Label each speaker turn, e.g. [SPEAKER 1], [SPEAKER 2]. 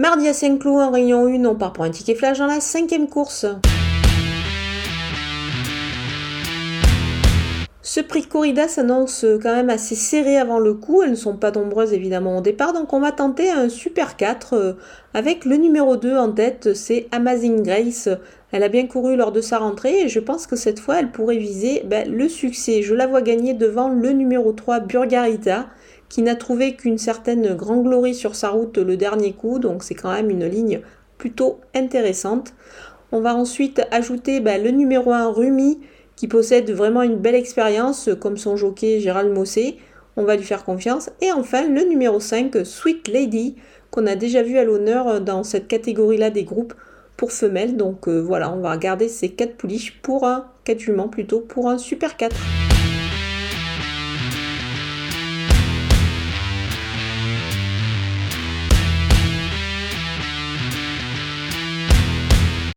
[SPEAKER 1] Mardi à Saint-Cloud, en Réunion 1, on part pour un ticket flash dans la cinquième course. Ce prix corrida s'annonce quand même assez serré avant le coup. Elles ne sont pas nombreuses évidemment au départ. Donc on va tenter un Super 4 euh, avec le numéro 2 en tête. C'est Amazing Grace. Elle a bien couru lors de sa rentrée et je pense que cette fois elle pourrait viser ben, le succès. Je la vois gagner devant le numéro 3 Burgarita qui n'a trouvé qu'une certaine grande glorie sur sa route le dernier coup. Donc c'est quand même une ligne plutôt intéressante. On va ensuite ajouter ben, le numéro 1 Rumi qui possède vraiment une belle expérience, comme son jockey Gérald Mossé. On va lui faire confiance. Et enfin, le numéro 5, Sweet Lady, qu'on a déjà vu à l'honneur dans cette catégorie-là des groupes pour femelles. Donc euh, voilà, on va regarder ces 4 pouliches pour un 4 juments plutôt pour un super 4.